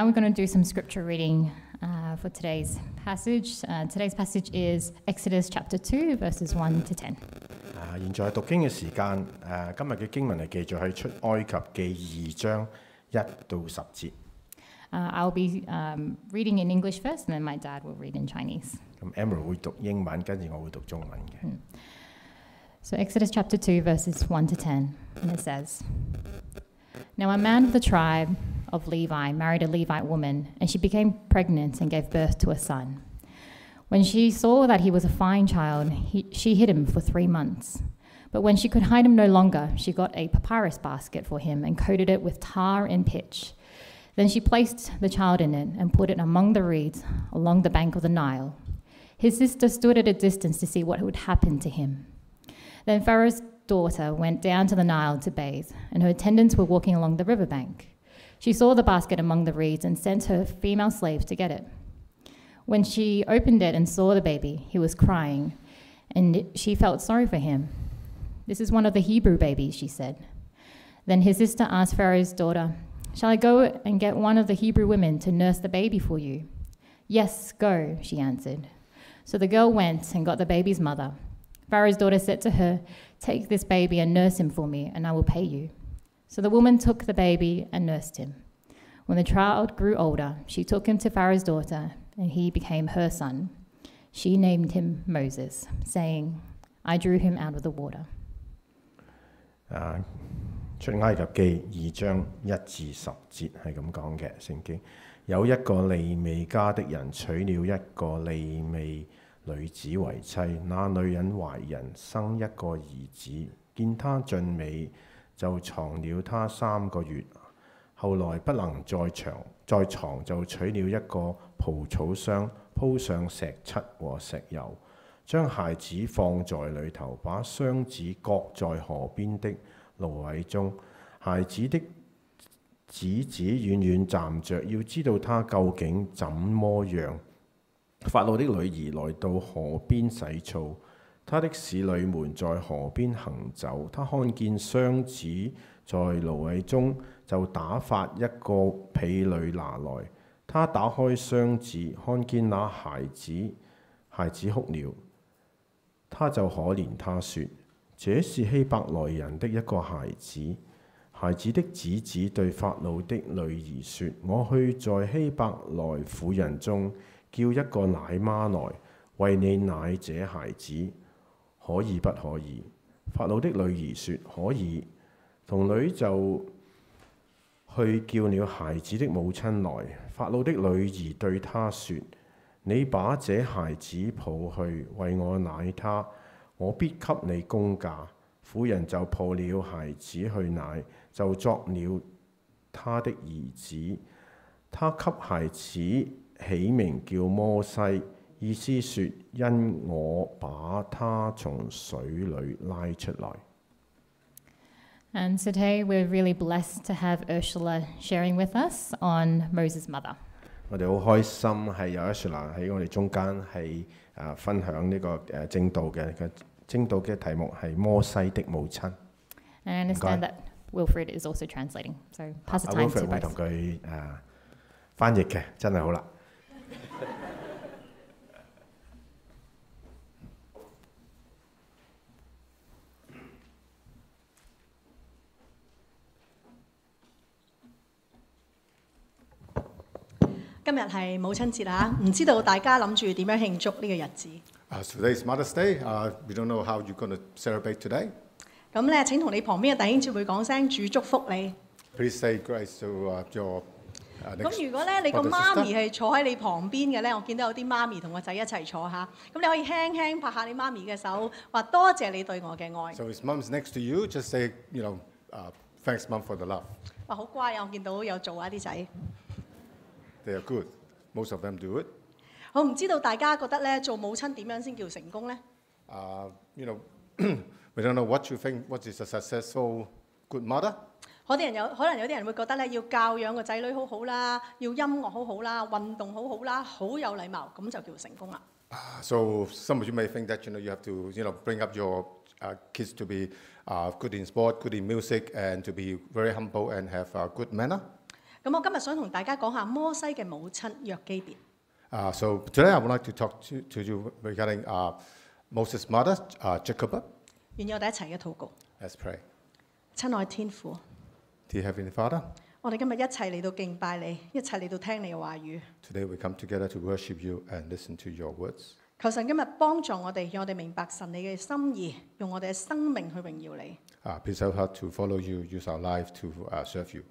now we're going to do some scripture reading uh, for today's passage. Uh, today's passage is Exodus chapter 2, verses 1 to 10. 啊，现在系读经嘅时间。诶、今日嘅经文系记载喺出埃及记二章一到十节。 Uh, I'll be um, reading in English first, and then my dad will read in Chinese. 咁 Emerald 会读英文，跟住我会读中文嘅。 So, Exodus chapter 2, verses 1 to 10, and it says Now, a man of the tribe of Levi married a Levite woman, and she became pregnant and gave birth to a son. When she saw that he was a fine child, he, she hid him for three months. But when she could hide him no longer, she got a papyrus basket for him and coated it with tar and pitch. Then she placed the child in it and put it among the reeds along the bank of the Nile. His sister stood at a distance to see what would happen to him. Then Pharaoh's daughter went down to the Nile to bathe, and her attendants were walking along the riverbank. She saw the basket among the reeds and sent her female slaves to get it. When she opened it and saw the baby, he was crying, and she felt sorry for him. This is one of the Hebrew babies, she said. Then his sister asked Pharaoh's daughter, Shall I go and get one of the Hebrew women to nurse the baby for you? Yes, go, she answered. So the girl went and got the baby's mother. Pharaoh's daughter said to her, Take this baby and nurse him for me, and I will pay you. So the woman took the baby and nursed him. When the child grew older, she took him to Pharaoh's daughter, and he became her son. She named him Moses, saying, I drew him out of the water. 啊，出埃及记二章一至十节系咁讲嘅圣经。有一个利未家的人娶了一个利未 女子為妻，那女人懷孕生一個兒子，見他俊美，就藏了他三個月。後來不能再長再藏，就取了一個蒲草箱，鋪上石漆和石油，將孩子放在裏頭，把箱子擱在河邊的蘆葦中。孩子的子子遠遠站着，要知道他究竟怎麼樣。 法老的女兒來到河邊洗澡，他的使女們在河邊行走。他看見箱子在蘆葦中，就打發一個婢女拿來。他打開箱子，看見那孩子，孩子哭了，他就可憐他說：這是希伯來人的一個孩子。孩子的子子對法老的女兒說：我去在希伯來婦人中 叫一個奶媽來為你奶這孩子，可以不可以？法老的女兒說：可以。童女就去叫了孩子的母親來。法老的女兒對他說：你把這孩子抱去為我奶他，我必給你工價。婦人就抱了孩子去奶。就作了他的兒子。他給孩子 起名叫摩西，意思說因我把他從水裏拉出來。 And today we're really blessed to have Ursula sharing with us on Moses' mother. 我哋好開心係有 Ursula 喺我哋中間係啊分享呢個誒正道嘅嘅正道嘅題目係摩西的母親。 And I understand that Wilfred is also translating. So pass the 阿 time to Wilfred 會同 both. 佢誒翻譯嘅，真係好啦。 今日係母親節啊，唔知道大家諗住點樣慶祝呢個日子？ Uh, so today's Mother's Day. Uh, we don't know how you're going to celebrate today. 咁咧，請同你旁邊嘅弟兄姊妹講聲主祝福你。 Please say grace to uh, your uh, next 咁如果咧你個 brother, 媽咪 sister. 係坐喺你旁邊嘅咧，我見到有啲媽咪同個仔一齊坐下，咁你可以輕輕拍下你媽咪嘅手，話多謝你對我嘅愛。 So his mum's next to you. Just say, you know, uh, thanks, mum, for the love. 話好乖啊！我見到有做啊啲仔。 They are good. Most of them do it. 我唔知道大家覺得咧做母親點樣先叫成功咧？ Uh, you know, we don't know what you think. What is a successful good mother? 可啲人有可能有啲人會覺得咧要教養個仔女好好啦，要音樂好好啦，運動好好啦，好有禮貌，咁就叫成功啦。 Uh, so some of you may think that you know you have to you know bring up your uh, kids to be uh, good in sport, good in music, and to be very humble and have uh, good manner. 咁我今日想同大家講下摩西嘅母親約基別。 Uh, so today I would like to talk to, to you regarding uh, Moses' mother, uh, Jacob. 願意我哋一齊嘅禱告。 Let's pray. 親愛天父， Dear Heavenly Father, 我哋今日一齐嚟到敬拜你，一齐嚟到听你嘅话语。 today we come together to worship you and listen to your words. 求神今日帮助我哋，让我哋明白神你嘅心意，用我哋嘅生命去荣耀你。 Uh, please help us to follow you, use our life to uh, serve you.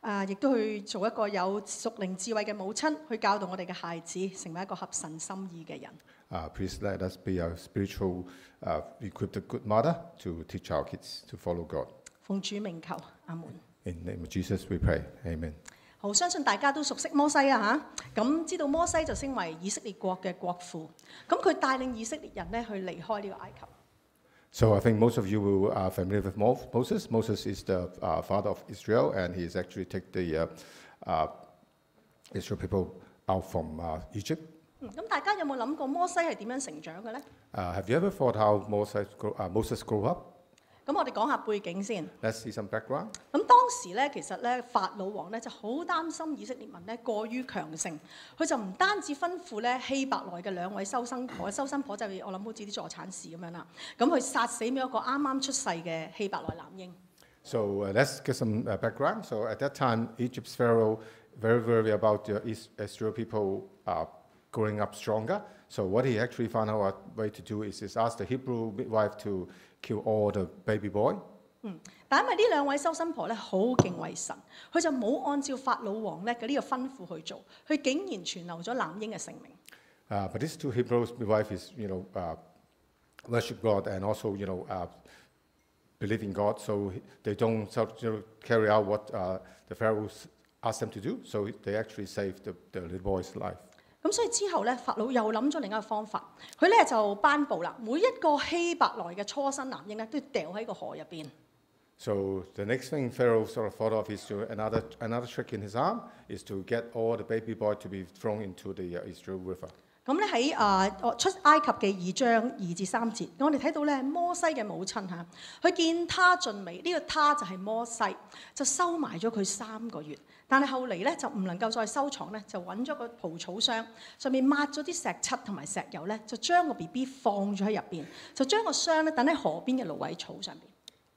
啊，亦都去做一个有属灵智慧嘅母亲，去教导我哋嘅孩子成为一个合神心意嘅人。 Uh, please let us be a spiritual, uh, equipped good mother to teach our kids to follow God. 奉主名求，阿门。 In the name of Jesus we pray. Amen. 好，相信大家都熟悉摩西啊吓，咁知道摩西就称为以色列国嘅国父，咁佢带领以色列人咧去离开呢个埃及。 So I think most of you will are familiar with Mo- Moses. Moses is the uh, father of Israel, and he's actually take the uh, uh, Israel people out from uh, Egypt. 嗯咁大家有冇谂过摩西系点样成长嘅咧？ Uh, have you ever thought how Moses grow, uh, Moses grew up? 咁我哋講下背景先。 Let's see some background. 咁當時咧，其實咧法老王咧就好擔心以色列民咧過於強盛，佢就唔單止吩咐咧希伯來嘅兩位收生婆，收生婆就係我諗好似啲助產士咁樣啦。咁佢殺死咗一個啱啱出世嘅希伯來男嬰。 So uh, let's get some uh, background. So at that time, Egypt's pharaoh very worried about the Is- Israel people uh, growing up stronger. So what he actually found out a way to do is, is ask the Hebrew midwife to kill all the baby boy. 但因为呢两位收生婆咧好敬畏神，佢就冇按照法老王咧嘅呢个吩咐去做，佢竟然存留咗男婴嘅性命。 Uh, but these two Hebrews midwife is, you know, uh, worship God and also, you know, uh, believe in God. So they don't sort of, you know, carry out what uh, the pharaohs asked them to do. So they actually saved the, the little boy's life. 咁所以之後咧，法老又諗咗另一個方法，佢咧就頒布啦，每一個希伯來嘅初生男嬰咧都要掉喺個河入邊。 So the next thing Pharaoh sort of thought of is to another another trick in his arm is to get all the baby boy to be thrown into the uh, Israel River. 咁咧喺啊出埃及嘅二章二至三節，我哋睇到咧摩西嘅母親嚇，佢見他盡美，呢、個他就係摩西，就收埋咗佢三個月。但係後嚟咧就唔能夠再收藏咧，就揾咗個蒲草箱，上面抹咗啲石漆同埋石油咧，就將個 B B 放咗喺入邊，就將個箱咧等喺河邊嘅蘆葦草上邊。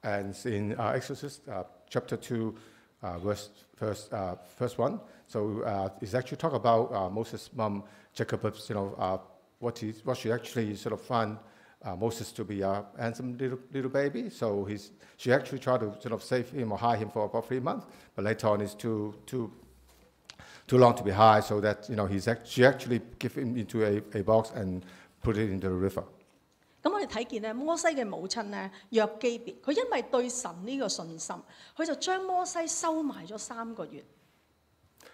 And in uh, Exodus uh, chapter 2, uh, verse, verse, uh, verse 1, so uh, it's actually talk about uh, Moses' mom, Jacob's, you know, uh, what, what she actually sort of found uh, Moses to be a handsome little, little baby. So he's, she actually tried to sort of save him or hide him for about three months, but later on it's too, too, too long to be high, so that, you know, he's act- she actually give him into a, a box and put it into the river. 咁我哋睇見咧，摩西嘅母親咧約基別，佢因為對神呢個信心，佢就將摩西收埋咗三個月。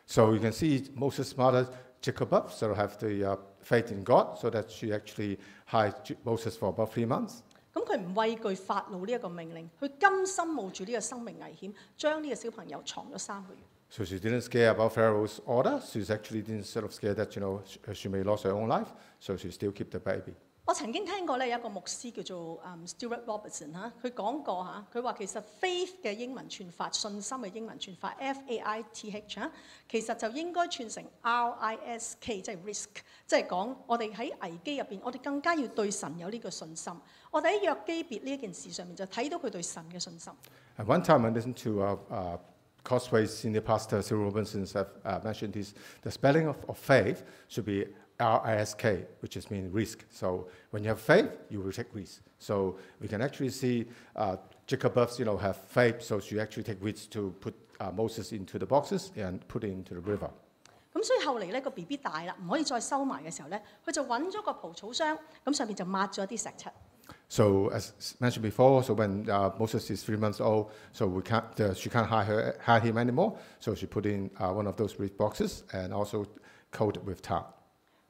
So you can see Moses' mother, Jacob, sort of have the uh, faith in God, so that she actually hired J- Moses for about three months. 咁佢唔畏懼法老呢一個命令，佢甘心冒住呢個生命危險，將呢個小朋友藏咗三個月。 So she didn't scare about Pharaoh's order. She's actually didn't sort of scare that you know she, she may lose her own life. So she still keep the baby. 我曾經聽過咧有一個牧師叫做嗯 Stuart Robertson 嚇，佢講過嚇，佢話其實 faith 嘅英文串法，信心嘅英文串法 F A I T H 嚇，其實就應該串成 R I S K，即係 risk，即係講我哋喺危機入邊，我哋更加要對神有呢個信心。我哋喺約基別呢一件事上面就睇到佢對神嘅信心。 At one time, I listened to uh, uh, Causeway senior pastor Cyril Robinson have uh, mentioned this. The spelling of, of faith should be RISK, which is mean risk. So when you have faith, you will take risk. So we can actually see uh, Jochebed, you know, have faith, so she actually take risk to put uh, Moses into the boxes and put it into the river. 咁所以後嚟咧個 B B as mentioned before, so when uh, Moses is three months old, so we can't, uh, she can't hide, her, hide him anymore. So she put in uh, one of those risk boxes and also coated with tar.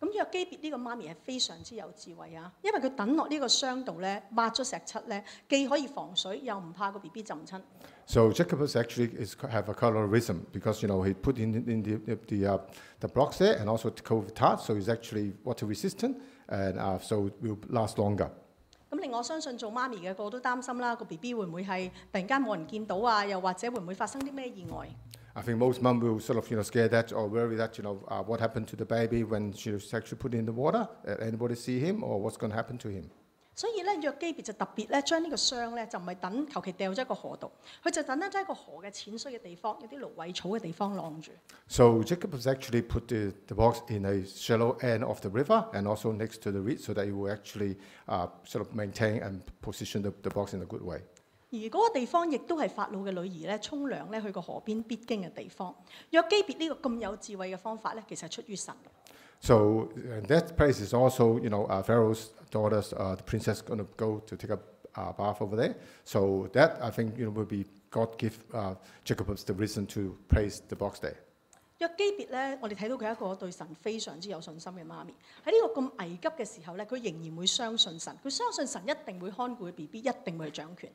咁約基別呢個媽咪係非常之有智慧啊，因為佢等落呢個箱度咧，抹咗石漆咧，既可以防水，又唔怕個 B B 浸親。 So Jacobus actually is, have a colorism because you know he put in, in the the, the, uh, the blocks there and also coated with tar, so he's actually water resistant and uh, so it will last longer. 咁令我相信做媽咪嘅個個都擔心啦，個 B B 會唔會係突然間冇人見到啊？又或者會唔會發生啲咩意外？ I think most mum will sort of, you know, scare that or worry that, you know, uh, what happened to the baby when she was actually put in the water? Uh, anybody see him or what's going to happen to him? 所以咧，约基别就特别咧将呢个箱咧就唔系等求其掉咗一个河度，佢就等咧喺一个河嘅浅水嘅地方，有啲芦苇草嘅地方晾住。 So Jacob has actually put the, the box in a shallow end of the river and also next to the reed so that it will actually uh, sort of maintain and position the, the box in a good way. 而嗰個地方亦都係法老嘅女兒咧沖涼咧去個河邊必經嘅地方。約基別呢個咁有智慧嘅方法咧，其實係出於神嘅。 So uh, that place is also, you know, uh, Pharaoh's daughters, uh, the princess, going to go to take a uh, bath over there. So that I think you know will be God give uh, Jacob the reason to praise the box there. 約基別咧，我哋睇到佢係一個對神非常之有信心嘅媽咪。喺呢個咁危急嘅時候咧，佢仍然會相信神，佢相信神一定會看顧佢 B B，一定會去掌權。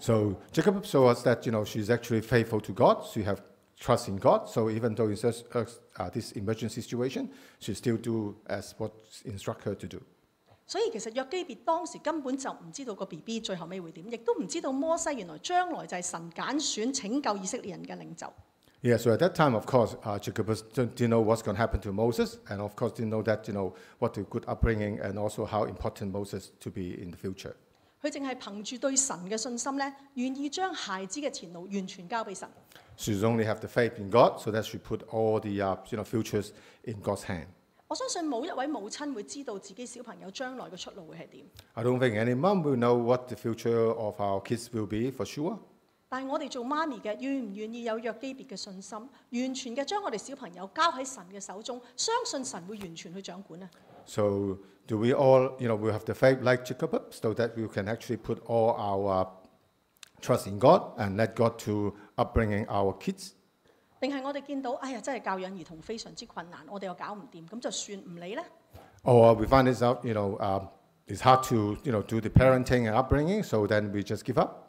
So Jacob shows us that you know she's actually faithful to God. She have trust in God. So even though it's uh, this emergency situation, she still do as what instruct her to do. 所以其實約基別當時根本就唔知道個 B B 最後尾會點，亦都唔知道摩西原來將來就係神揀選拯救以色列人嘅領袖。Yeah, so at that time, of course, uh, Jochebed didn't know what's going to happen to Moses, and of course didn't know that you know what a good upbringing and also how important Moses to be in the future. 佢淨係憑住對神嘅信心咧，願意將孩子嘅前路完全交俾神。 She should only have the faith in God, so that she put all the uh, you know futures in God's hand. 我相信冇一位母親會知道自己小朋友將來嘅出路會係點， I don't think any mom will know what the future of our kids will be for sure. 但係我哋做媽咪嘅，願唔願意有約基別嘅信心，完全嘅將我哋小朋友交喺神嘅手中，相信神會完全去掌管呢？ So do we all, you know, we have the faith like Jacob, so that we can actually put all our uh, trust in God and let God to upbringing our kids? 定系我哋见到，哎呀，真系教养儿童非常之困难，我哋又搞唔掂，咁就算唔理呢？ Or we find this out, you know, um, it's hard to, you know, do the parenting and upbringing, so then we just give up.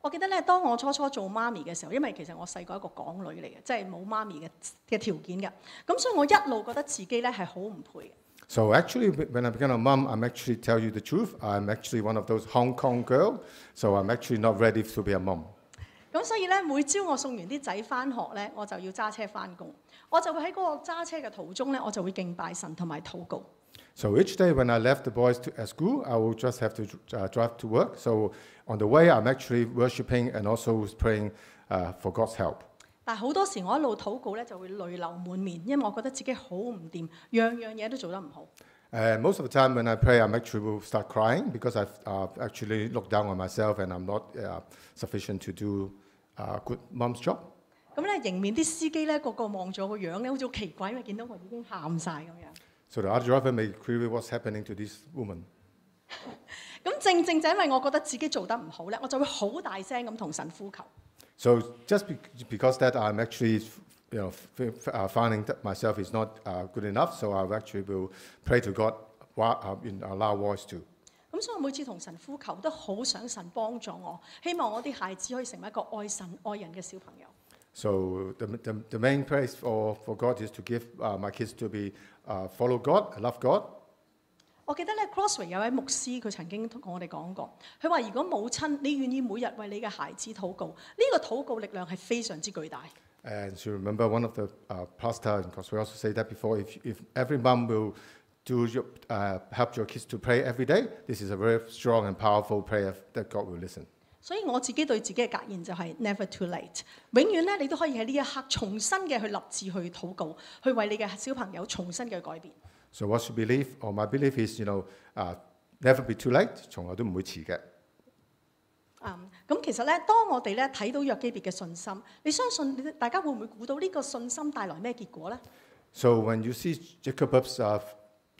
我记得咧，当我初初做妈咪嘅时候，因为其实我细个一个港女嚟嘅，即系冇妈咪嘅嘅条件嘅，咁所以我一路觉得自己咧系好唔配嘅。 So actually, when I became a mom, I'm actually tell you the truth. I'm actually one of those Hong Kong girl, so I'm actually not ready to be a mom. 咁所以咧，每朝我送完啲仔翻学咧，我就要揸车翻工，我就会喺嗰个揸车嘅途中咧，我就会敬拜神同埋祷告。 So each day when I left the boys to, at school, I will just have to uh, drive to work. So on the way, I'm actually worshiping and also praying uh, for God's help. 但係好多時我一路禱告咧，就會淚流滿面，因為我覺得自己好唔掂，樣樣嘢都做得唔好。 And most of the time when I pray, I'm actually will start crying because I've uh, actually looked down on myself and I'm not uh, sufficient to do a good mom's job. 咁咧迎面啲司機咧個個望咗我個樣咧，好似好奇怪，因為見到我已經喊晒咁樣。 So the other driver may query what's happening to this woman. 咁正正就因為我覺得自己做得唔好咧，我就會好大聲咁同神呼求。 So just be- because that I'm actually, you know, f- f- uh, finding that myself is not uh, good enough, so I actually will pray to God wa- uh, in a loud voice too. 咁所以我每次同神呼求，都好想神帮助我，希望我啲孩子可以成为一个爱神爱人嘅小朋友。 So the, the, the main praise for, for God is to give uh, my kids to be uh, follow God, love God. 我記得咧，Crossway 有位牧師，佢曾經同我哋講過，佢話：如果母親你願意每日為你嘅孩子禱告，呢、個禱告力量係非常之巨大。 And so remember one of the uh, pastor, because we also say that before, if, if every mom will do your, uh, help your kids to pray every day, this is a very strong and powerful prayer that God will listen. 所以我自己對自己嘅格言就係 never too late，永遠咧你都可以喺呢一刻重新嘅去立志去禱告，去為你嘅小朋友重新嘅改變。 So what's your belief? Or my belief is, you know, uh, never be too late. 从来都唔会迟嘅。嗯，咁其实咧，当我哋咧睇到约基别嘅信心，你相信你大家会唔会估到呢个信心带来咩结果咧？ So when you see Jacob's uh,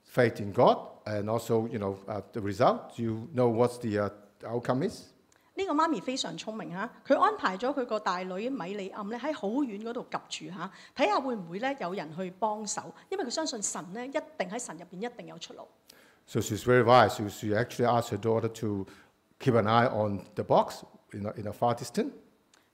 faith in God and also, you know, uh, the result, you know what the uh, outcome is. 呢個媽咪非常聰明嚇，佢安排咗佢個大女米利暗咧喺好遠嗰度及住嚇，睇下會唔會咧有人去幫手，因為佢相信神咧一定喺神入邊一定有出路。 So she's very wise. So she actually asked her daughter to keep an eye on the box in a, in a far distance.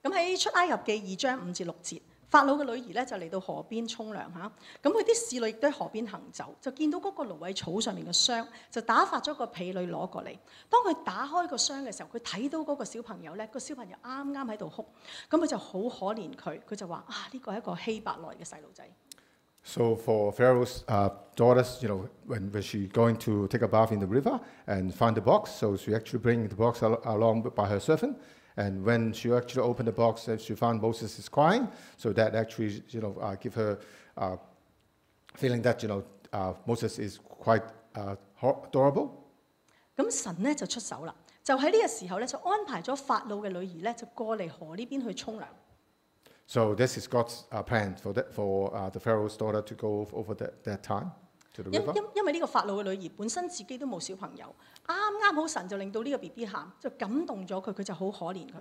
咁喺出埃及記二章五至六節 法老嘅女兒咧就嚟到河邊沖涼嚇，咁佢啲侍女亦都喺河邊行走，就見到嗰個蘆葦草上面嘅傷，就打發咗個婢女攞過嚟。當佢打開個傷嘅時候，佢睇到嗰個小朋友咧，個小朋友啱啱喺度哭，咁佢就好可憐佢，佢就話啊呢個係一個希伯來嘅細路仔。 So for Pharaoh's uh, daughters, you know, when, when she going to take a bath in the river and find the box, so she actually bring the box al- along by her servant. And when she actually opened the box, uh, she found Moses is crying. So that actually, you know, uh, give her uh, feeling that you know uh, Moses is quite uh, ho- adorable. 咁神咧就出手啦，就喺呢个时候咧就安排咗法老嘅女儿咧就过嚟河呢边去冲凉。 So this is God's uh, plan for that, for uh, the Pharaoh's daughter to go over that, that time to the 因 river. 因因为呢个法老嘅女儿本身自己都冇小朋友，啱啱好神就令到呢个 B B 喊，就感动咗佢，佢就好可怜佢。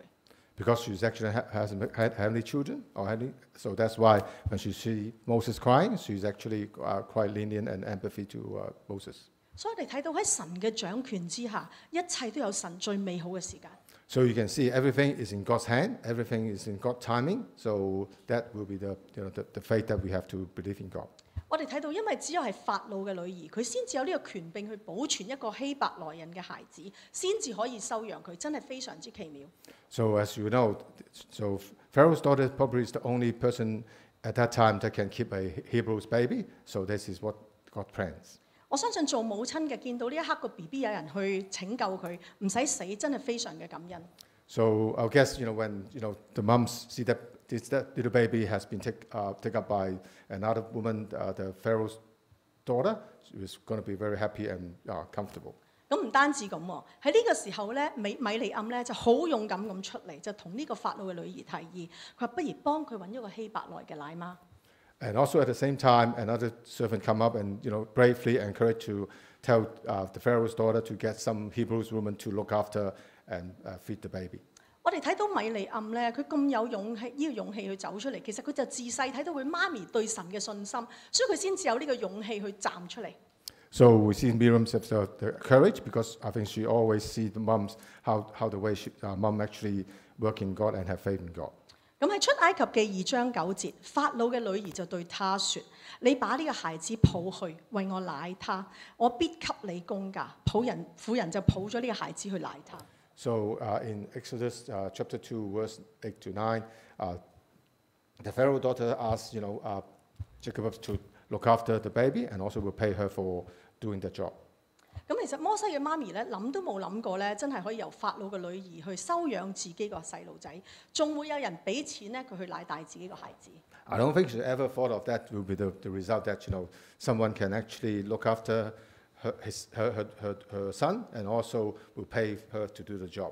because she's actually ha- hasn't had, had any children or any, so that's why when she see Moses crying, she's actually uh, quite lenient and empathy to uh, Moses. 所以我哋睇到喺神嘅掌权之下，一切都有神最美好嘅时间。 So you can see everything is in God's hand, everything is in God's timing. So that will be the you know the, the faith that we have to believe in God. 我哋睇到，因為只有係法老嘅女兒，佢先至有呢個權柄去保存一個希伯來人嘅孩子，先至可以收養佢，真係非常之奇妙。 So as you know, so Pharaoh's daughter probably is the only person at that time that can keep a Hebrew's baby. So this is what God plans. 我相信做母親嘅見到呢一刻個 B B 有人去拯救佢，唔使死，真係非常嘅感恩。 So I guess you know when you know the moms see that this that little baby has been take, uh, taken up by another woman, uh, the Pharaoh's daughter, she was going to be very happy and uh, comfortable. 咁唔单止咁喎，喺呢个时候咧，米米利暗咧就好勇敢咁出嚟，就同呢个法老嘅女儿提议，佢话不如帮佢揾一个希伯来嘅奶妈。 And also at the same time, another servant come up and you know bravely encouraged to tell uh, the Pharaoh's daughter to get some Hebrews woman to look after and uh, feed the baby. 我哋睇到米利暗咧，佢咁有勇氣，呢、個勇氣去走出嚟，其實佢就自細睇到佢媽咪對神嘅信心，所以佢先至有呢個勇氣去站出嚟。 So we see Miriam's have the, the courage because I think she always see the moms how, how the way she, uh, mom actually work in God and have faith in God. 咁喺出埃及記二章九節，法老嘅女兒就對他說：你把呢個孩子抱去，為我奶他，我必給你工價。抱人婦人就抱咗呢個孩子去奶他。 So uh, in Exodus uh, chapter 2, verse 8 to 9, uh, the Pharaoh daughter asked, you know, uh, Jacob to look after the baby and also will pay her for doing the job. 咁其实摩西嘅妈咪咧谂都冇谂过咧，真系可以由法老嘅女儿去收养自己个细路仔，仲会有人俾钱咧佢去奶大自己个孩子。 I don't think she ever thought of that will be the, the result that, you know, someone can actually look after her, his, her, her, her, her son and also will pay her to do the job.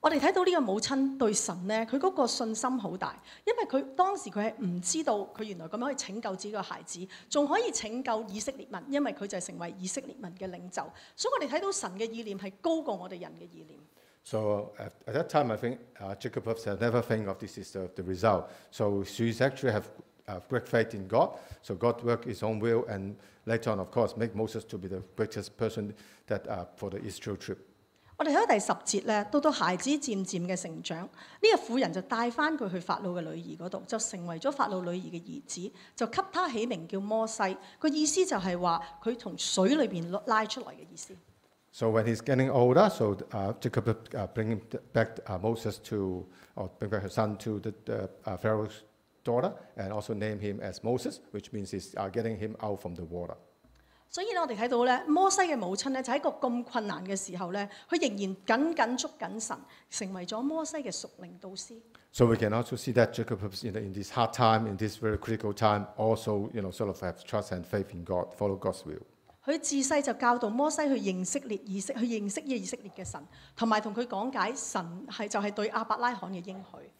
我哋睇到呢个母亲对神咧，佢嗰个信心好大，因为佢当时佢系唔知道佢原来咁样可以拯救自己个孩子，仲可以拯救以色列民，因为佢就系成为以色列民嘅领袖。所以我哋睇到神嘅意念系高过我哋人嘅意念。 So at, at that time, I think uh, Jacob had never think of this is the, the result. So she's actually have uh, great faith in God. So God work His own will, and later on, of course, make Moses to be the greatest person that uh, for the Israel trip. 我哋睇到第十节咧，到到孩子渐渐嘅成长，呢、个妇人就带翻佢去法老嘅女儿嗰度，就成为咗法老女儿嘅儿子，就给他起名叫摩西。个意思就系话佢从水里边拉出嚟嘅意思。 So when he's getting older, so uh, Jacob uh, bring him back uh, Moses to, or bring back his son to the, the uh, Pharaoh's daughter, and also name him as Moses, which means he's uh, getting him out from the water. 所以咧，我哋睇到咧，摩西嘅母亲咧，就喺一个咁困难嘅时候咧，佢仍然紧紧捉紧神，成为咗摩西嘅属灵导师。 So we can also see that Jacob, you know, in this hard time, in this very critical time, also, you know, sort of have trust and faith in God, follow God's will. 佢自细就教导摩西去认识列以色，去认识呢个以色列嘅神，同埋同佢讲解神系就系对亚伯拉罕嘅应许。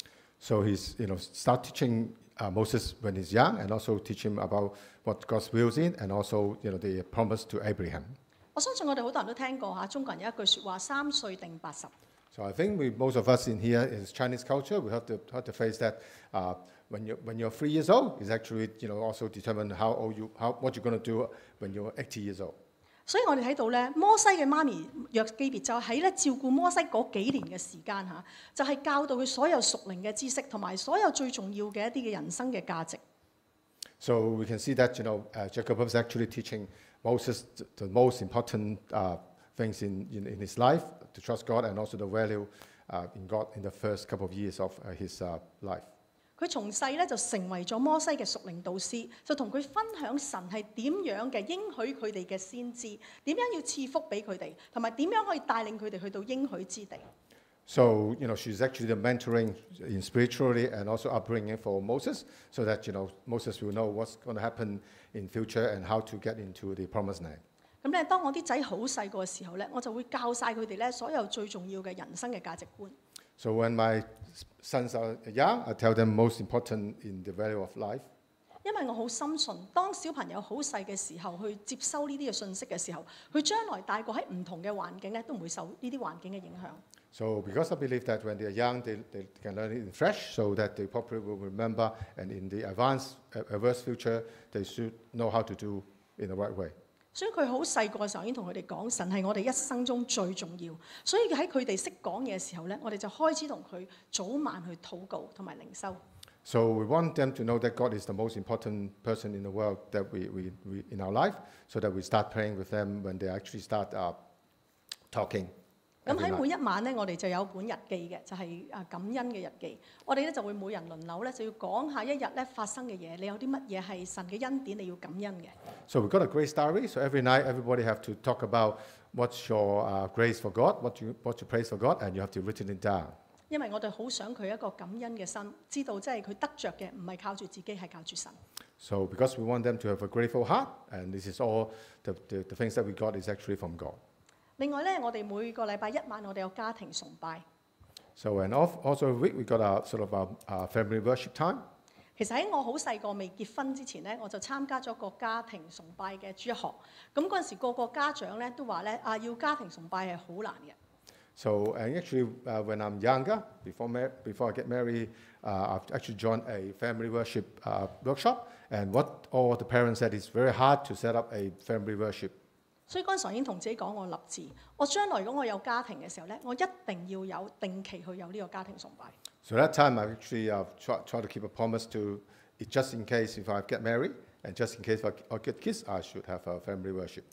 So he's, you know, start teaching uh, Moses when he's young, and also teach him about what God's will is in, and also, you know, the promise to Abraham. 我相信我哋好多人都听过吓，中国人有一句说话：三岁定八十。 So I think we, most of us in here is Chinese culture. We have to have to face that uh, when you when you're three years old is actually you know also determine how old you how what you're going to do when you're 80 years old. 所以我哋睇到咧，摩西嘅妈咪约基别就喺咧照顾摩西嗰几年嘅时间吓，就系、教导佢所有属灵嘅知识，同埋所有最重要嘅一啲嘅人生嘅价值。 So we can see that, you know, uh, Jacob was actually teaching Moses the, the most important uh, things in, in, in his life, to trust God and also the value uh, in God in the first couple of years of uh, his uh, life. 佢從細咧就成為咗摩西嘅屬靈導師，就同佢分享神係點樣嘅應許佢哋嘅先知，點樣要賜福俾佢哋，同埋點樣可以帶領佢哋去到應許之地。 So, you know, she's actually the mentoring in spiritually and also upbringing for Moses so that, you know, Moses will know what's going to happen in future and how to get into the promised land. 咁咧，當我啲仔好細個嘅時候咧，我就會教晒佢哋咧所有最重要嘅人生嘅價值觀。 So when my sons are young, I tell them most important in the value of life. 因为我好深信，当小朋友好细嘅时候去接收呢啲嘅信息嘅时候，佢将来大个喺唔同嘅环境咧，都唔会受呢啲环境嘅影响。 So because I believe that when they're young, they, they can learn it in fresh so that they probably will remember and in the advanced, uh, adverse future, they should know how to do in the right way. 所以佢好細個嘅時候已經同佢哋講，神係我哋一生中最重要。所以喺佢哋識講嘢嘅時候咧，我哋就開始同佢早晚去禱告同埋靈修。 So we want them to know that God is the most important person in the world that we, we, we in our life, so that we start praying with them when they actually start uh, talking. 咁 every 喺 night. 每一晚咧，我哋就有本日記嘅，就係、啊感恩嘅日記。我哋咧就會每人輪流咧，就要講下一日咧發生嘅嘢。你有啲乜嘢係神嘅恩典，你要感恩嘅。 So we've got a grace diary. So every night, everybody have to talk about what's your uh, grace for God, what you what you praise for God, and you have to written it down. 因為我哋好想佢一個感恩嘅心，知道即係佢得着嘅唔係靠住自己，係靠住神。 So because we want them to have a grateful heart, and this is all the, the, the things that we got is actually from God. 另外咧，我哋每個禮拜一晚我哋有家庭崇拜。 So and al- also every week we got our sort of our, our family worship time. 其實喺我好細個未結婚之前咧，我就參加咗個家庭崇拜嘅主日學。咁嗰陣時，個個家長咧都話咧啊，要家庭崇拜係好難嘅。 So and actually, uh, when I'm younger, before mar- before I get married, uh, I've actually joined a family worship uh, workshop. And what all the parents said is very hard to set up a family worship. 所以嗰陣時我已經同自己講，我立志，我將來如果我有家庭嘅時候咧，我一定要有定期去有呢個家庭崇拜。 So that time I actually uh, try, try to keep a promise to, it just in case if I get married, and just in case if I, I get kids, I should have a family worship.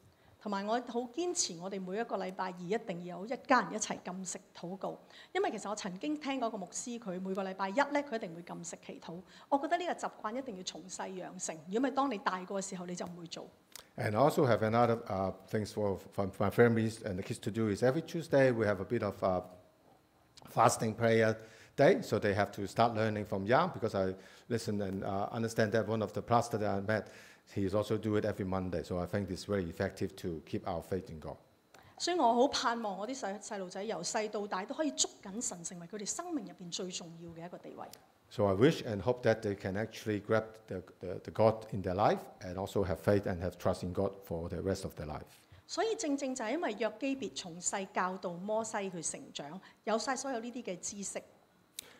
同埋我好堅持，我哋每一個禮拜二一定要有一家人一齊禁食禱告，因為其實我曾經聽過一個牧師，佢每個禮拜一咧，佢一定會禁食祈禱。我覺得呢個習慣一定要從細養成，如果唔係當你大個嘅時候，你就唔會做。 And I also have another uh, things for, for my families and the kids to do is every Tuesday we have a bit of uh, fasting prayer day. So they have to start learning from young because I listen and uh, understand that one of the pastor that I met, he's also do it every Monday. So I think it's very effective to keep our faith in God. 所以我好盼望我啲细细路仔由细到大都可以捉紧神，成为佢哋生命入边最重要嘅一个地位。 So I wish and hope that they can actually grab the, the, the God in their life and also have faith and have trust in God for the rest of their life. 所以正正就系因为约基别从细教导摩西去成长，有晒所有呢啲嘅知识。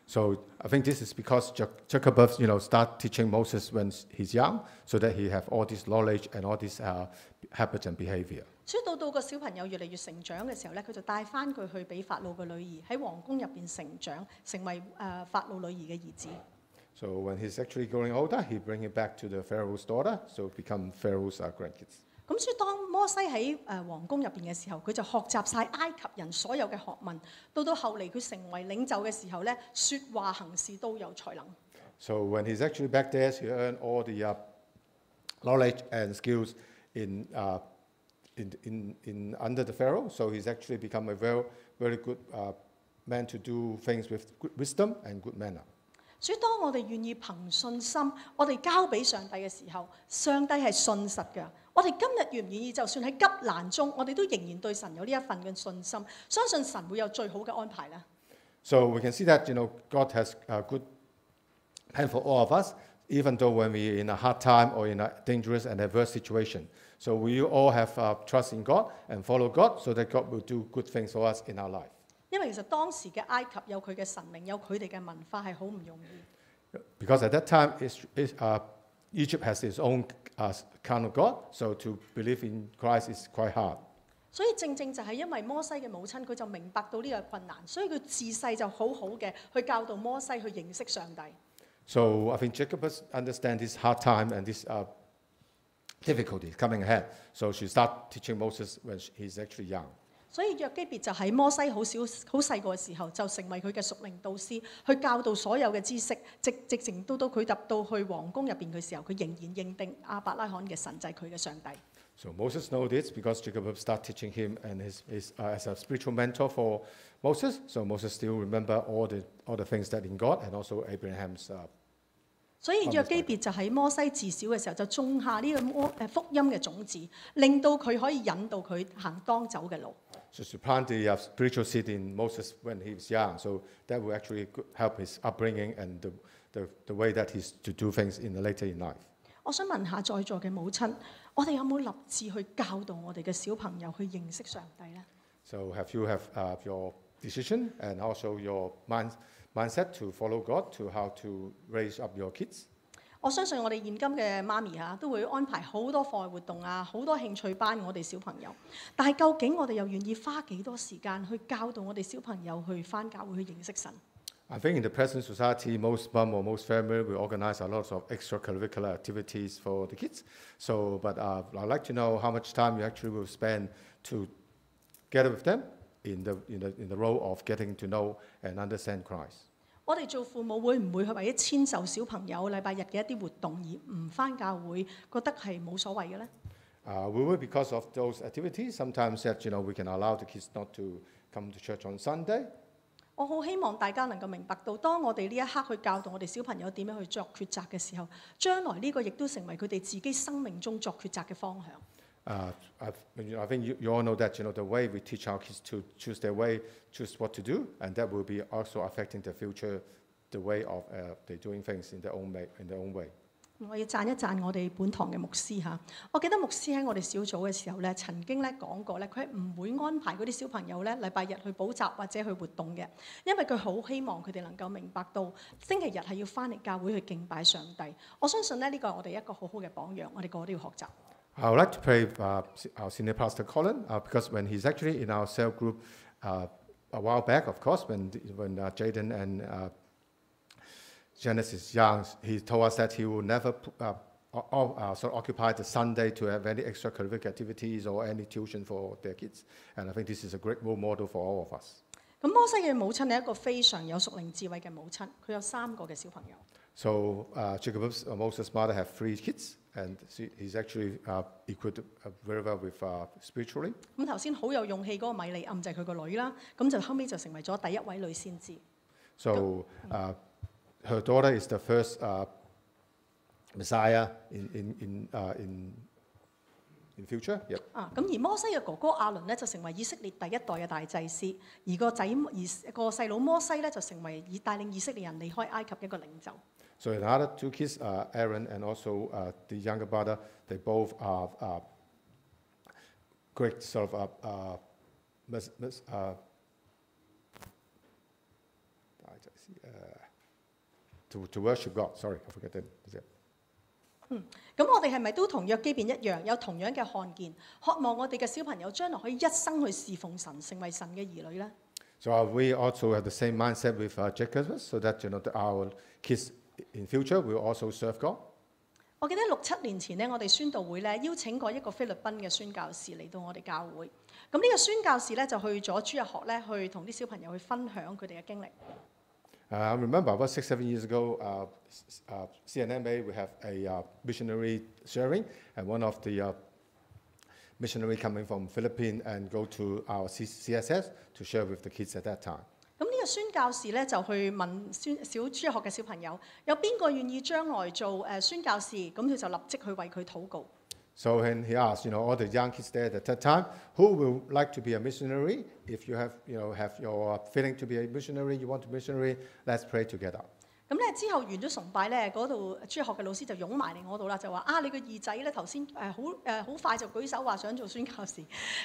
So I think this is because Ja- Jacob, you know, start teaching Moses when he's young, so that he have all this knowledge and all these uh, habits and behavior. 所以到到個小朋友越嚟越成長嘅時候咧，佢就帶翻佢去俾法老嘅女兒喺皇宮入邊成長，成為誒、呃法老女兒嘅兒子。 So when he's actually growing older, he bring it back to the Pharaoh's daughter, so become Pharaoh's uh, grandkids. 咁所以當摩西喺誒、呃、皇宮入邊嘅時候，佢就學習晒埃及人所有嘅學問。到到後嚟佢成為領袖嘅時候咧，説話行事都有才能。 So when he's actually back there, he earned all the uh, knowledge and skills in, uh, in, in, in under the Pharaoh. So he's actually become a very, very good uh, man to do things with good wisdom and good manner. 所以当我哋愿意凭信心，我哋交俾上帝嘅时候，上帝系信实嘅。我哋今日愿唔愿意，就算喺急难中，我哋都仍然对神有呢一份嘅信心，相信神会有最好嘅安排咧。 So we can see that you know God has a good plan for all of us, even though when we're in a hard time or in a dangerous and adverse situation. So we all have uh, trust in God and follow God so that God will do good things for us in our life. Because at that time, it's, it's, uh, Egypt has its own uh, kind of God, so to believe in Christ is quite hard. 所以正正就係因為摩西嘅母親，佢就明白到呢個困難，所以佢自細就好好嘅去教導摩西去認識上帝。So I think Jochebed understand this hard time and this uh, difficulty coming ahead. So she start teaching Moses when she- he's actually young. 所以约基别就喺摩西好小好细个嘅时候，就成为佢嘅属灵导师，去教导所有嘅知识，直直情到到佢入到去皇宫入边嘅时候，佢仍然认定亚伯拉罕嘅神就系佢嘅上帝。 So Moses know this because Jacob have start teaching him and his, his uh, as a spiritual mentor for Moses. So Moses still remember all the all the things that in God and also Abraham's. Uh, 所以約基別就喺摩西自小嘅時候就種下呢個摩誒福音嘅種子，令到佢可以引導佢行當走嘅路。 so to plant the uh, spiritual seed in Moses when he was young. So that will actually go- help his upbringing and the, the, the way that he's to do things in the later in life. 我想問下在座嘅母親，我哋有冇立志去教導我哋嘅小朋友去認識上帝呢？ So have you have uh, your decision and also your mind, mindset to follow God to how to raise up your kids? 我相信我哋现今嘅妈咪吓都会安排好多课外活动啊，好多兴趣班我哋小朋友。但系究竟我哋又愿意花几多时间去教导我哋小朋友去翻教会去认识神？ I think in the present society, most mom or most family will organize a lot of extracurricular activities for the kids. So, but uh, I'd like to know how much time you actually will spend to get with them in the, in the, in the role of getting to know and understand Christ. 我哋做父母會唔會去為咗遷就小朋友禮拜日嘅一啲活動而唔翻教會，覺得係冇所謂嘅呢？ Uh, we will, because of those activities, sometimes that, you know, we can allow the kids not to come to church on Sunday. 我好希望大家能夠明白到，當我哋呢一刻去教導我哋小朋友點樣去作抉擇嘅時候，將來呢個亦都成為佢哋自己生命中作抉擇嘅方向。 Uh, I, you know, I think you, you all know that you know the way we teach our kids to choose their way, choose what to do, and that will be also affecting the future, the way of uh, they doing things in their own way. In their own way. 我要讚一讚我哋本堂嘅牧師嚇。我記得牧師喺我哋小組嘅時候咧，曾經咧講過咧，佢係唔會安排嗰啲小朋友咧禮拜日去補習或者去活動嘅，因為佢好希望佢哋能夠明白到星期日係要翻嚟教會去敬拜上帝。我相信咧呢個係我哋一個好好嘅榜樣，我哋個個都要學習。 I would like to pray uh, our senior pastor Colin uh, because when he's actually in our cell group uh, a while back, of course, when when uh, Jaden and uh, Janice is young, he told us that he will never pu- uh, o- o- uh, sort of occupy the Sunday to have any extracurricular activities or any tuition for their kids. And I think this is a great role model for all of us. 咁摩西嘅母亲系一个非常有属灵智慧嘅母亲，佢有三个嘅小朋友。 So uh, Jacob's uh, Moses' mother have three kids, and she, he's actually uh, equipped uh, very well with uh, spiritually. 咁头先好有勇气嗰个米利暗就系佢个女啦，咁就后尾就成为咗第一位女先知。 So uh, her daughter is the first uh, Messiah in in in, uh, in in future. Yep. 啊，咁而摩西嘅哥哥亚伦咧就成为以色列第一代嘅大祭司，而个仔而个细佬摩西咧就成为以带领以色列人离开埃及嘅一个领袖。 so another other two kids, uh, Aaron and also uh, the younger brother, they both are uh, great sort of uh, uh, uh, uh to, to worship God. Sorry, I forget that. Hmm. So we also have the same mindset with our Jochebed, so that you know our kids in future will also serve God. 我记得六七年前呢，我哋宣道会咧邀请过一个菲律宾嘅宣教士嚟到我哋教会。咁呢个宣教士咧就去咗主日学咧，去同啲小朋友去分享佢哋嘅经历。 Uh, I remember about six, seven years ago, uh, s- uh, CNMA, we have a uh, missionary sharing, and one of the uh, missionary coming from Philippines and go to our C- CSS to share with the kids at that time. 咁呢個宣教士咧就去問宣小主日學嘅小朋友，有邊個願意將來做誒宣教士？咁佢就立即去為佢禱告。 So and he asked, you know, all the young kids there at that time, who will like to be a missionary? If you have, you know, have your feeling to be a missionary, you want to be missionary, let's pray together. 咁咧之後完咗崇拜咧，嗰度主日學嘅老師就擁埋嚟我度啦，就話啊你個二仔咧頭先誒好誒好快就舉手話想做宣教士，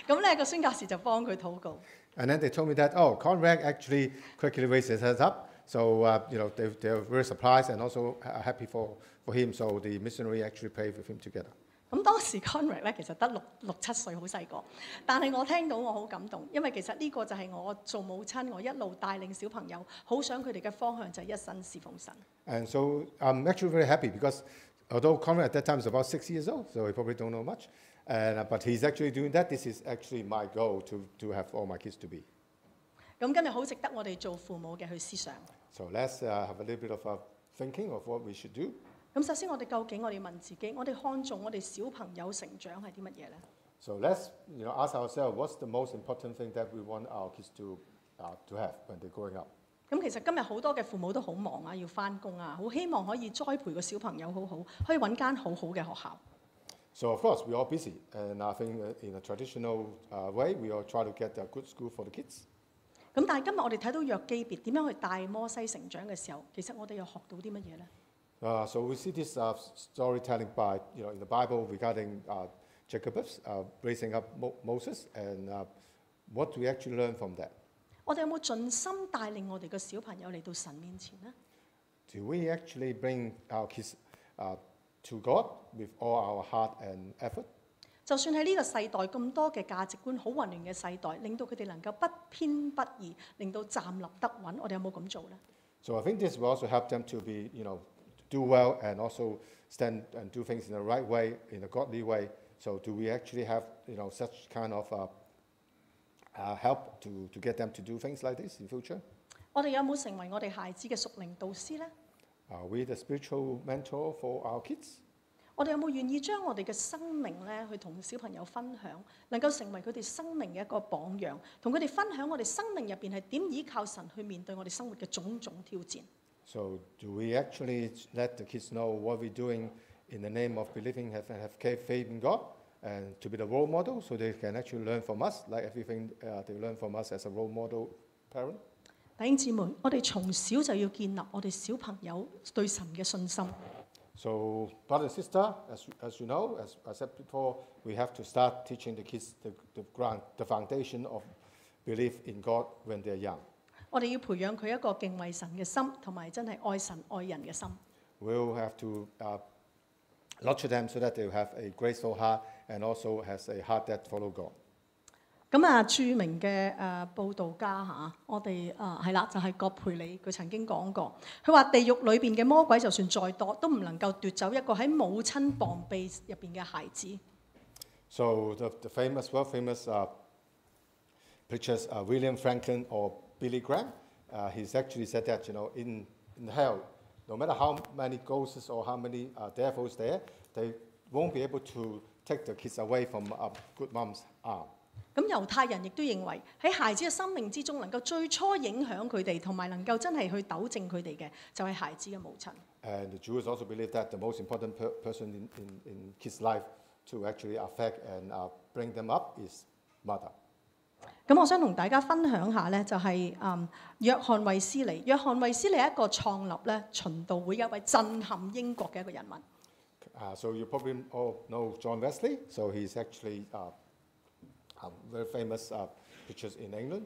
咁咧個宣教士就幫佢禱告。 And then they told me that, oh, Conrad actually quickly raised his hands up. So, uh, you know, they, they were very surprised and also uh, happy for, for him. So the missionary actually prayed with him together. 咁当时 Conrad 咧其实得六六七岁，好细个，但系我听到我好感动，因为其实呢个就系我做母亲，我一路带领小朋友，好想佢哋嘅方向就系一生侍奉神。 And so I'm actually very happy because although Conrad at that time is about six years old, so he probably don't know much, and, uh, but he's actually doing that. This is actually my goal to, to have all my kids to be. 咁今日好值得我哋做父母嘅去思想。 So let's uh, have a little bit of a thinking of what we should do. 咁首先我哋究竟我哋问自己，我哋看重我哋小朋友成长系啲乜嘢呢？ So let's you know, ask ourselves what's the most important thing that we want our kids to, uh, to have when they're growing up. 咁其实今日好多嘅父母都好忙啊，要翻工啊，好希望可以栽培个小朋友好好，可以揾间好好嘅学校。 So of course, we're busy. And I think uh, in a traditional uh, way, we all try to get a good school for the kids. 咁但係今日我哋睇到約基別點樣去帶摩西成長嘅時候，其實我哋又學到啲乜嘢咧？Uh, so we see this uh, storytelling by, you know, in the Bible regarding uh, Jochebed uh, raising up Moses, and what do we actually learn from that? Do we actually bring our kids to God with all our heart and effort? 就算喺呢个世代咁多嘅价值观好混乱嘅世代，令到佢哋能够不偏不倚，令到站立得稳，我哋有冇咁做呢？ So I think this will also help them to be, you know, do well and also stand and do things in the right way, in a godly way. So do we actually have, you know, such kind of uh, uh, help to, to get them to do things like this in future? 我哋有冇成为我哋孩子嘅属灵导师呢？ Are we the spiritual mentor for our kids? 我哋有冇愿意将我哋嘅生命咧，去同小朋友分享，能够成为佢哋生命嘅一个榜样，同佢哋分享我哋生命入边系点依靠神去面对我哋生活嘅种种挑战。 So do we actually let the kids know what we're doing in the name of believing have, have faith in God and to be the role model so they can actually learn from us like everything uh, they learn from us as a role model parent? 弟兄姊妹，我哋從小就要建立我哋小朋友對神嘅信心。 So, brother and sister, as, as you know, as I said before, we have to start teaching the kids the, the, ground, the foundation of belief in God when they're young. 我哋要培養佢一個敬畏神嘅心，同埋真係愛神愛人嘅心。 We'll have to uh, nurture them so that they have a graceful heart and also has a heart that follow God. 咁啊，著名嘅誒、呃、報道家嚇，我哋誒係啦，就係、葛培理，佢曾經講過，佢話地獄裏邊嘅魔鬼就算再多，都唔能夠奪走一個喺母親膀臂入邊嘅孩子。 So the, the famous, world famous uh, preachers, uh, William Franklin or Billy Graham, uh, he's actually said that, you know, in, in hell, no matter how many ghosts or how many uh, devils there, they won't be able to take the kids away from a good mom's arm. 咁猶太人亦都認為喺孩子嘅生命之中，能夠最初影響佢哋，同埋能夠真係去糾正佢哋嘅，就係、孩子嘅母親。 And the Jews also believe that the most important per- person in, in, in kids' life to actually affect and uh, bring them up is mother. 咁我想同大家分享下咧，就係、嗯約翰衛斯理。約翰衛斯理係一個創立咧循道會嘅一位震撼英國嘅一個人物。 Uh, so you probably all know John Wesley. So he's actually uh, a very famous uh, preacher in England.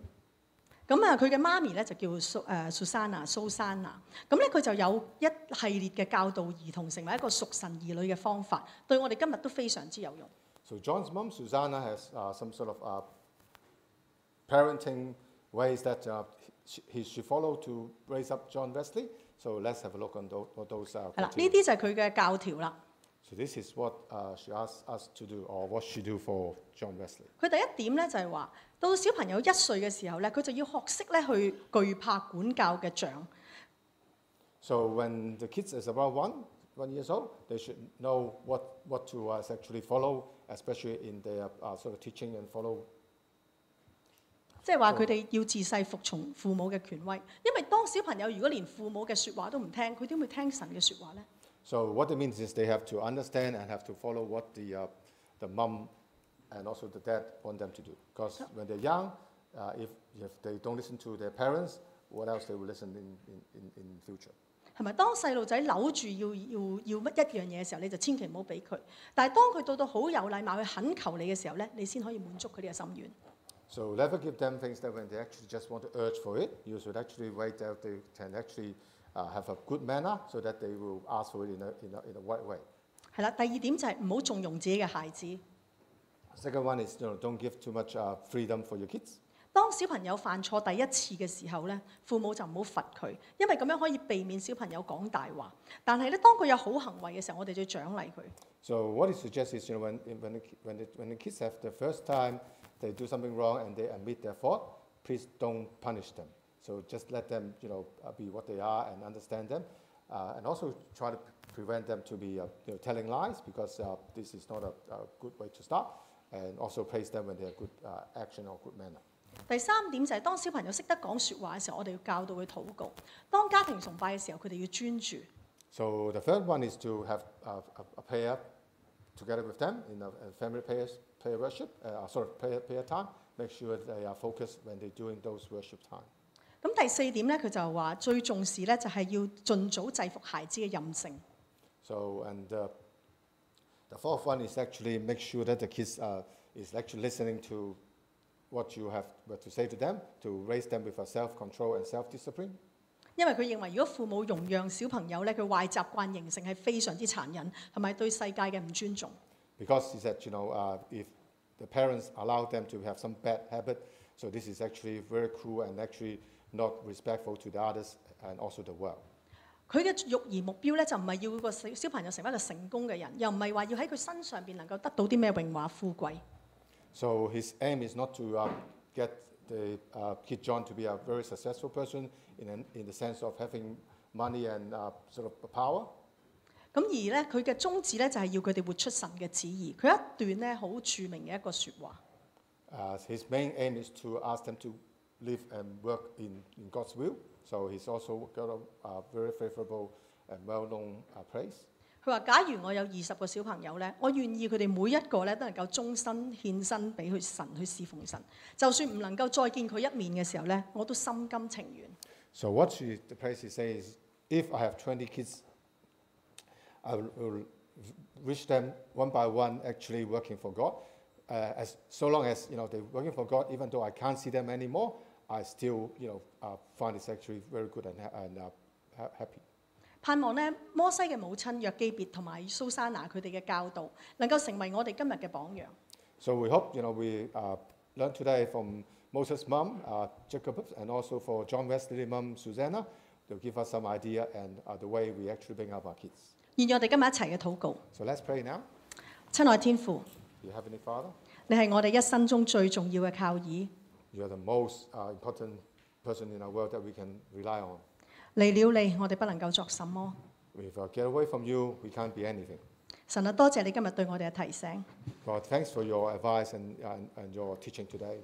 咁啊，佢嘅妈咪咧就叫苏诶苏珊娜苏珊娜。咁咧佢就有一系列嘅教导儿童成为一个属神儿女嘅方法，对我哋今日都非常之有用。 So John's mom, Susanna, has uh, some sort of uh, parenting ways that uh, he, he should follow to raise up John Wesley. So let's have a look on those, what those uh, 系啦，呢 criteria. 啲就系佢嘅教条啦。 So this is what uh, she asked us to do, or what she do for John Wesley. 佢第一點咧就係話，到小朋友一歲嘅時候咧，佢就要學識咧去懼怕管教嘅長。 So when the kids is about one, one years old, they should know what, what to uh, actually follow, especially in their uh, sort of teaching and follow 即係話佢哋要自細服從父母嘅權威，因為當小朋友如果連父母嘅説話都唔聽，佢點會聽神嘅説話呢？ So what it means is they have to understand and have to follow what the, uh, the mom and also the dad want them to do. Because when they're young, uh, if, if they don't listen to their parents, what else they will listen in, in, in, in future? 系咪？当细路仔扭住要要要乜一样嘢嘅时候，你就千祈唔好俾佢。但系当佢到到好有礼貌去恳求你嘅时候咧，你先可以满足佢哋嘅心愿。 So never give them things that when they actually just want to urge for it, you should actually wait till they can actually uh, have a good manner so that they will ask for it in a, in a, in a right way. 系啦，第二点就系唔好纵容自己嘅孩子。 Second one is, you know, don't give too much uh, freedom for your kids. 当小朋友犯错第一次嘅时候咧，父母就唔好罚佢，因为咁样可以避免小朋友讲大话。但系咧，当佢有好行为嘅时候，我哋就要奖励佢。 So what he suggests is, you know, when, when, the, ki- when, the, when the kids have the first time they do something wrong and they admit their fault, please don't punish them. So just let them, you know, uh, be what they are and understand them. Uh, and also try to prevent them to be, uh, you know, telling lies because uh, this is not a, a good way to start. And also praise them when they have good uh, action or good manner. 第三点就系当小朋友识得讲说话嘅时候，我哋要教导佢祷告；当家庭崇拜嘅时候，佢哋要专注。 So the third one is to have uh, a, a prayer together with them in a, a family prayer, prayer worship, uh, sorry, prayer, prayer time. Make sure they are focused when they're doing those worship time. 咁第四点咧，佢就话最重视咧就系要尽早制服孩子嘅任性。 So and uh, the fourth one is actually make sure that the kids uh, is actually listening to what you have what to say to them to raise them with a self-control and self-discipline. 因为佢认为，如果父母容让小朋友咧，佢坏习惯形成系非常之残忍，同埋对世界嘅唔尊重。 Because he said, you know, uh, if the parents allow them to have some bad habit, so this is actually very cruel and actually not respectful to the others and also the world. 佢嘅育儿目标咧，就唔系要个小小朋友成为一个成功嘅人，又唔系话要喺佢身上边能够得到啲咩荣华富贵。 So his aim is not to uh, get the uh, kid John to be a very successful person in, an, in the sense of having money and uh, sort of power. 咁而咧，佢嘅宗旨咧就系要佢哋活出神嘅旨意。佢一段咧好着名嘅一个说话， Uh, his main aim is to ask them to live and work in, in God's will. So he's also got a uh, very favorable and well-known uh, praise. 佢话：假如我有二十个小朋友咧，我愿意佢哋每一个咧都能够终身献身俾佢神去侍奉神。就算唔能够再见佢一面嘅时候咧，我都心甘情愿。 So what she, the praise he says, if I have 20 kids, I will, will wish them one by one actually working for God. Uh, as so long as you know they're working for God, even though I can't see them anymore, I still, you know, uh, find it actually very good and, and uh, happy. 盼望咧，摩西嘅母親約基別同埋蘇珊娜佢哋嘅教導，能夠成為我哋今日嘅榜樣。So we hope, you know, we uh, learn today from Moses' mom, uh, Jochebed, and also for John Wesley's mom, Susanna, to give us some idea and uh, the way we actually bring up our kids. 願我哋今日一齊嘅禱告。So let's pray now. 親愛天父，你係我哋一生中最重要嘅靠倚。you are the most uh, important person in our world that we can rely on. 离了你，我哋不能够作什么。 If I get away from you, we can't be anything. 神啊，多谢你今日对我哋嘅提醒， God, thanks for your advice and, and, and your teaching today.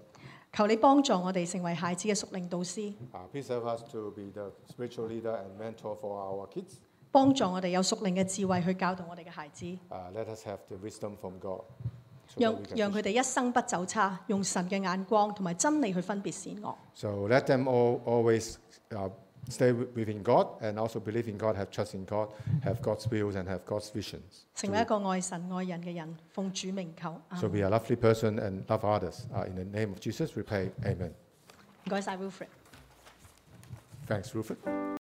求你帮助我哋成为孩子嘅属灵导师， Uh, please help us to be the spiritual leader and mentor for our kids. 帮助我哋有属灵嘅智慧去教导我哋嘅孩子， Uh, let us have the wisdom from God. So, that 让 we can 让 teach 佢哋一生不走差，用神嘅眼光同埋真理去分别善恶。 So let them all always uh, stay wi- within God and also believe in God, have trust in God, have God's wills and have God's visions. 成为一个爱神爱人嘅人，奉主名求。阿 So 门 be a lovely person and love others. Uh, in the name of Jesus, we pray. Amen. 唔该晒 Wilfred。 Thanks, Rupert.